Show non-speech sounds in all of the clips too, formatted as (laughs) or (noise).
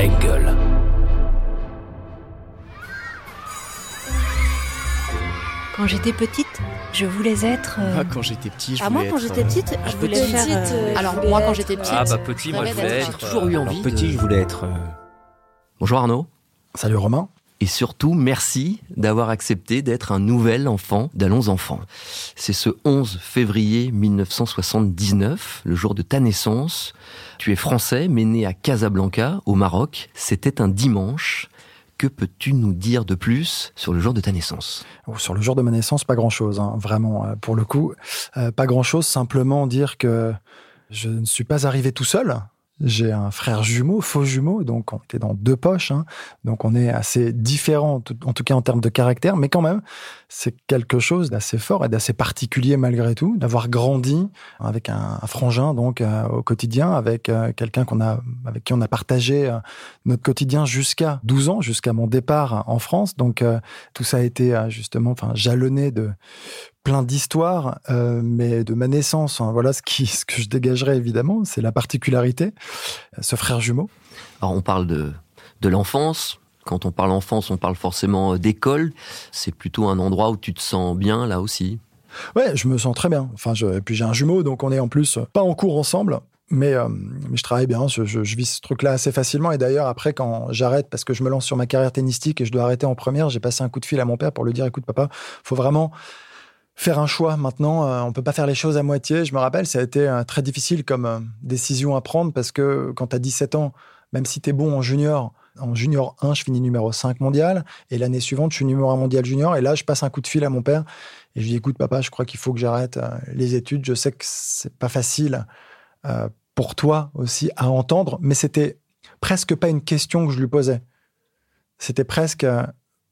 Engel. Quand j'étais petite, je voulais être. euh, Ah, quand j'étais petit, je Ah, voulais moi, quand être, j'étais euh, petite, je voulais petite, faire. euh, euh, Alors, je voulais moi, quand j'étais euh, petite. Ah bah petit, moi je voulais être. J'ai toujours eu euh, envie Alors, petit, de- je voulais être. euh, Bonjour Arnaud. Salut Romain. Et surtout, merci d'avoir accepté d'être un nouvel enfant d'Allons Enfants. C'est ce 11 février 1979, le jour de ta naissance. Tu es français, mais né à Casablanca, au Maroc. C'était un dimanche. Que peux-tu nous dire de plus sur le jour de ta naissance? Oh, Sur le jour de ma naissance, pas grand-chose, hein, vraiment, euh, pour le coup. Euh, pas grand-chose, simplement dire que je ne suis pas arrivé tout seul. J'ai un frère jumeau, faux jumeau, donc on était dans deux poches, hein. donc on est assez différents, en tout cas en termes de caractère, mais quand même, c'est quelque chose d'assez fort et d'assez particulier malgré tout, d'avoir grandi avec un, frangin donc euh, au quotidien, avec euh, quelqu'un qu'on a, avec qui on a partagé euh, notre quotidien jusqu'à 12 ans, jusqu'à mon départ en France. Donc tout ça a été justement, enfin jalonné de plein d'histoires, euh, mais de ma naissance, hein, voilà ce qui, (laughs) ce que je dégagerais évidemment, c'est la particularité, euh, ce frère jumeau. Alors on parle de, de l'enfance. Quand on parle enfance, on parle forcément d'école. C'est plutôt un endroit où tu te sens bien là aussi. Ouais, je me sens très bien. Enfin, je, et puis j'ai un jumeau, donc on est en plus euh, pas en cours ensemble. Mais, euh, mais je travaille bien, je, je, je vis ce truc-là assez facilement. Et d'ailleurs, après, quand j'arrête, parce que je me lance sur ma carrière tennistique et je dois arrêter en première, j'ai passé un coup de fil à mon père pour lui dire, écoute papa, faut vraiment faire un choix maintenant. euh, on peut pas faire les choses à moitié. Je me rappelle, ça a été euh, très difficile comme euh, décision à prendre parce que quand tu as 17 ans, même si tu es bon en junior, en junior 1, je finis numéro 5 mondial. Et l'année suivante, je suis numéro 1 mondial junior. Et là, je passe un coup de fil à mon père et je lui dis, écoute papa, je crois qu'il faut que j'arrête euh, les études. Je sais que c'est pas facile pour toi aussi à entendre, mais c'était presque pas une question que je lui posais. C'était presque,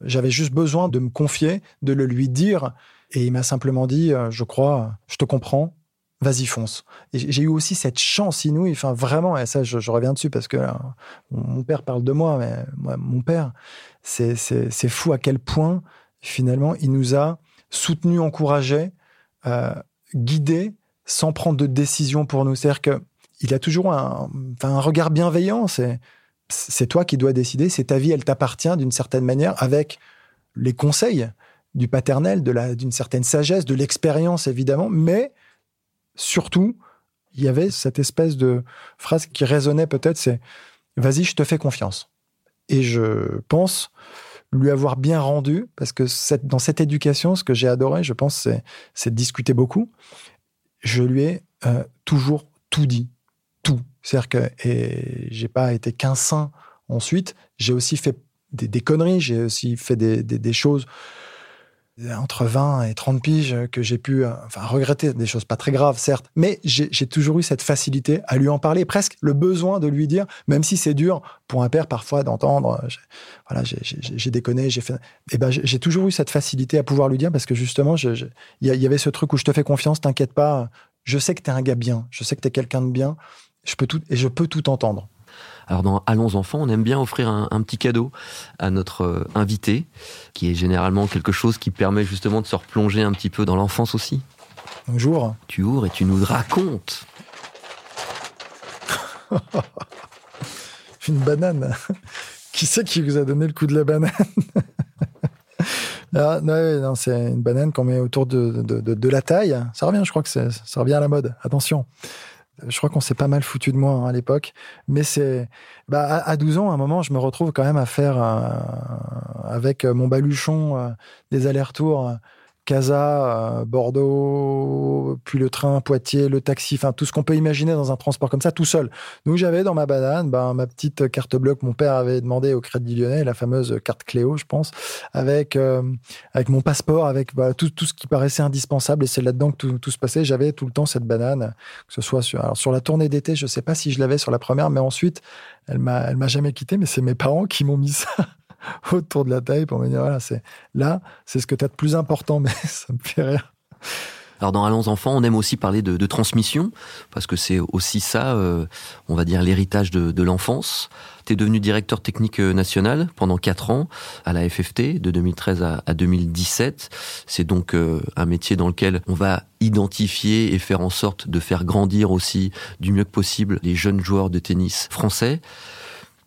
j'avais juste besoin de me confier, de le lui dire, et il m'a simplement dit, euh, je crois, je te comprends, vas-y fonce. Et j'ai eu aussi cette chance inouïe, enfin vraiment, et ça je, reviens dessus parce que euh, mon père parle de moi, mais moi, mon père, c'est fou à quel point finalement il nous a soutenus, encouragés, euh, guidés, sans prendre de décision pour nous. C'est-à-dire que il a toujours un, un regard bienveillant. C'est c'est toi qui dois décider. C'est ta vie, elle t'appartient d'une certaine manière, avec les conseils du paternel, d'une certaine sagesse, de l'expérience évidemment, mais surtout il y avait cette espèce de phrase qui résonnait peut-être, c'est vas-y, je te fais confiance. Et je pense lui avoir bien rendu, parce que dans cette éducation, ce que j'ai adoré, je pense, c'est de discuter beaucoup. Je lui ai euh, toujours tout dit, tout. C'est-à-dire que et j'ai pas été qu'un saint ensuite, j'ai aussi fait des, conneries, j'ai aussi fait des choses entre 20 et 30 piges que j'ai pu euh, enfin, regretter, des choses pas très graves, certes, mais j'ai toujours eu cette facilité à lui en parler, presque le besoin de lui dire, même si c'est dur pour un père parfois d'entendre, euh, voilà, j'ai- déconné, j'ai fait. Et ben, j'ai toujours eu cette facilité à pouvoir lui dire parce que justement, il y, y avait ce truc où je te fais confiance, t'inquiète pas, je sais que t'es un gars bien, je sais que t'es quelqu'un de bien, je peux tout et je peux tout entendre. Alors dans Allons enfants, on aime bien offrir un, un petit cadeau à notre euh, invité, qui est généralement quelque chose qui permet justement de se replonger un petit peu dans l'enfance aussi. Bonjour. Tu ouvres et tu nous racontes. (laughs) Une banane. (laughs) qui c'est qui vous a donné le coup de la banane? (laughs) Ah, non, non, c'est une banane qu'on met autour de, de, de- de la taille. Ça revient, je crois que ça revient à la mode. Attention. Je crois qu'on s'est pas mal foutu de moi hein, à l'époque. Mais c'est. Bah, à, à 12 ans, à un moment, je me retrouve quand même à faire, euh, avec euh, mon baluchon, euh, des allers-retours. Casa, euh, Bordeaux, puis le train, Poitiers, le taxi, enfin tout ce qu'on peut imaginer dans un transport comme ça, tout seul. Donc j'avais dans ma banane ben, ma petite carte bleue que mon père avait demandé au Crédit Lyonnais, la fameuse carte Cléo, je pense, avec euh, avec mon passeport, avec voilà, tout, tout ce qui paraissait indispensable. Et c'est là-dedans que tout, tout se passait. J'avais tout le temps cette banane, que ce soit sur, alors sur la tournée d'été, je sais pas si je l'avais sur la première, mais ensuite, elle m'a elle m'a jamais quitté. Mais c'est mes parents qui m'ont mis ça (laughs) autour de la taille pour me dire voilà, c'est là, c'est ce que tu as de plus important. (laughs) Mais ça me fait rire. Alors dans Allons enfants, on aime aussi parler de, de transmission, parce que c'est aussi ça, euh, on va dire, l'héritage de, de l'enfance. Tu es devenu directeur technique euh, national pendant quatre ans à la FFT, de 2013 à, à 2017. C'est donc euh, un métier dans lequel on va identifier et faire en sorte de faire grandir aussi du mieux que possible les jeunes joueurs de tennis français.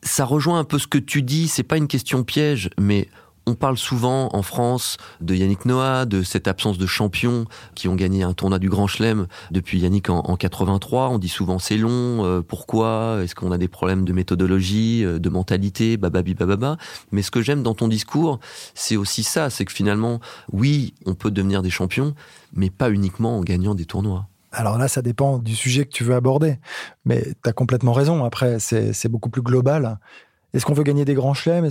Ça rejoint un peu ce que tu dis, c'est pas une question piège, mais on parle souvent en France de Yannick Noah, de cette absence de champions qui ont gagné un tournoi du Grand Chelem depuis Yannick en, 83. On dit souvent c'est long, euh, pourquoi? Est-ce qu'on a des problèmes de méthodologie, euh, de mentalité, bababi bababa Mais ce que j'aime dans ton discours, c'est aussi ça, c'est que finalement, oui, on peut devenir des champions, mais pas uniquement en gagnant des tournois. Alors là, ça dépend du sujet que tu veux aborder. Mais tu as complètement raison. Après, c'est beaucoup plus global. Est-ce qu'on veut gagner des grands chelems?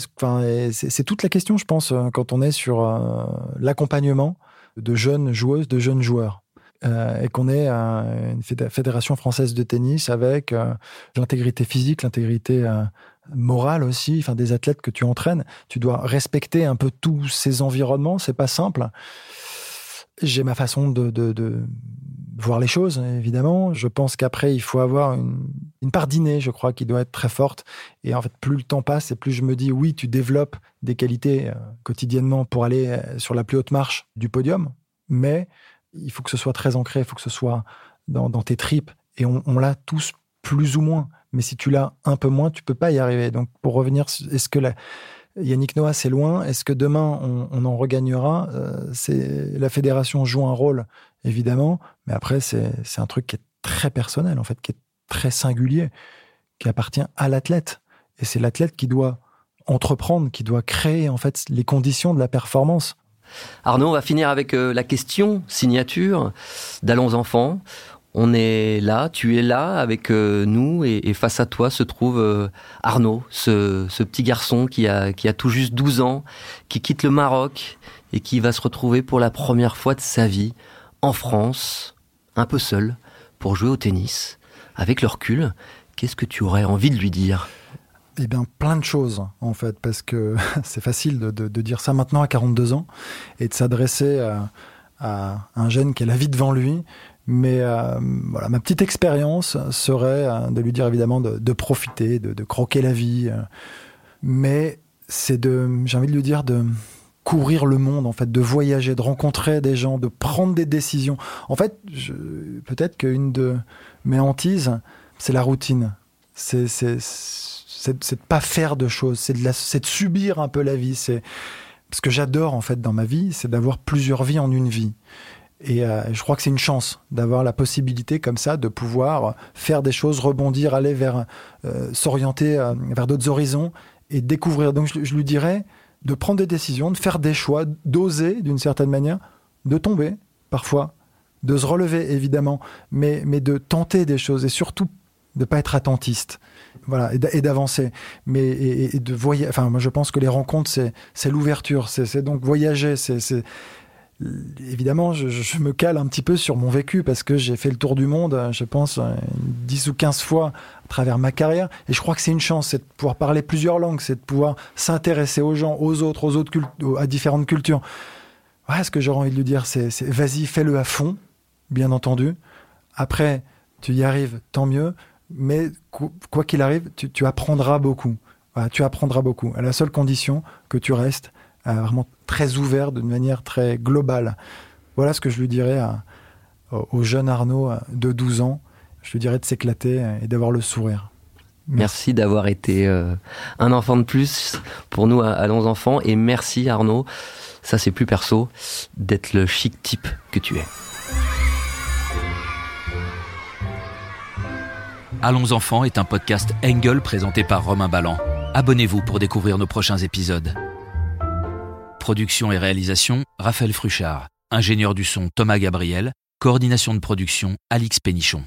C'est toute la question, je pense, euh, quand on est sur euh, l'accompagnement de jeunes joueuses, de jeunes joueurs. Euh, et qu'on est une fédération française de tennis avec l'intégrité physique, l'intégrité morale aussi, enfin des athlètes que tu entraînes. Tu dois respecter un peu tous ces environnements. C'est pas simple. J'ai ma façon de, voir les choses, évidemment. Je pense qu'après, il faut avoir une, part d'inné, je crois, qui doit être très forte. Et en fait, plus le temps passe et plus je me dis, oui, tu développes des qualités euh, quotidiennement pour aller euh, sur la plus haute marche du podium, mais il faut que ce soit très ancré, il faut que ce soit dans, tes tripes. Et on, l'a tous plus ou moins. Mais si tu l'as un peu moins, tu peux pas y arriver. Donc, pour revenir, est-ce que la, Yannick Noah, c'est loin. Est-ce que demain, on, en regagnera? Euh, La fédération joue un rôle, évidemment, mais après, c'est un truc qui est très personnel, en fait, qui est très singulier, qui appartient à l'athlète. Et c'est l'athlète qui doit entreprendre, qui doit créer, en fait, les conditions de la performance. Arnaud, on va finir avec euh, la question signature d'Allons Enfants. On est là, tu es là avec euh, nous et, face à toi se trouve euh, Arnaud, ce, petit garçon qui a, tout juste 12 ans, qui quitte le Maroc et qui va se retrouver pour la première fois de sa vie en France, un peu seul, pour jouer au tennis. Avec le recul, qu'est-ce que tu aurais envie de lui dire? Eh bien, plein de choses, en fait, parce que (laughs) c'est facile de, dire ça maintenant à 42 ans et de s'adresser à, à, un jeune qui a la vie devant lui mais euh, voilà, ma petite expérience serait euh, de lui dire évidemment de, profiter, de, croquer la vie. Euh. mais c'est de, j'ai envie de lui dire de courir le monde, en fait, de voyager, de rencontrer des gens, de prendre des décisions. En fait, peut-être qu'une de mes hantises, c'est la routine. C'est, c'est, c'est, de pas faire de choses. C'est de, subir un peu la vie. C'est ce que j'adore en fait dans ma vie, c'est d'avoir plusieurs vies en une vie. Et euh, je crois que c'est une chance d'avoir la possibilité comme ça de pouvoir faire des choses, rebondir, aller vers, euh, s'orienter euh, vers d'autres horizons et découvrir. Donc je, lui dirais de prendre des décisions, de faire des choix, d'oser d'une certaine manière, de tomber parfois, de se relever évidemment, mais, mais de tenter des choses et surtout de pas être attentiste. Voilà, et d'avancer. Mais de voyager. Enfin, moi, je pense que les rencontres, c'est l'ouverture. C'est donc voyager. C'est évidemment, je, me cale un petit peu sur mon vécu parce que j'ai fait le tour du monde, je pense, 10 ou 15 fois à travers ma carrière. Et je crois que c'est une chance, c'est de pouvoir parler plusieurs langues, c'est de pouvoir s'intéresser aux gens, aux autres, aux autres à différentes cultures. Ouais, ce que j'aurais envie de lui dire, c'est vas-y, fais-le à fond, bien entendu. Après, tu y arrives, tant mieux. Mais quoi qu'il arrive, tu, apprendras beaucoup. tu apprendras beaucoup. À la seule condition que tu restes euh, vraiment très ouvert, d'une manière très globale. Voilà ce que je lui dirais au jeune Arnaud euh, de 12 ans. Je lui dirais de s'éclater et d'avoir le sourire. Merci, d'avoir été euh, un enfant de plus pour nous, Allons Enfants. Et merci Arnaud, ça c'est plus perso, d'être le chic type que tu es. Allons Enfants est un podcast Engel présenté par Romain Ballan. Abonnez-vous pour découvrir nos prochains épisodes. Production et réalisation, Raphaël Fruchard. Ingénieur du son, Thomas Gabriel. Coordination de production, Alix Pénichon.